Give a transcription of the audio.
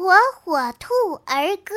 火火兔儿歌。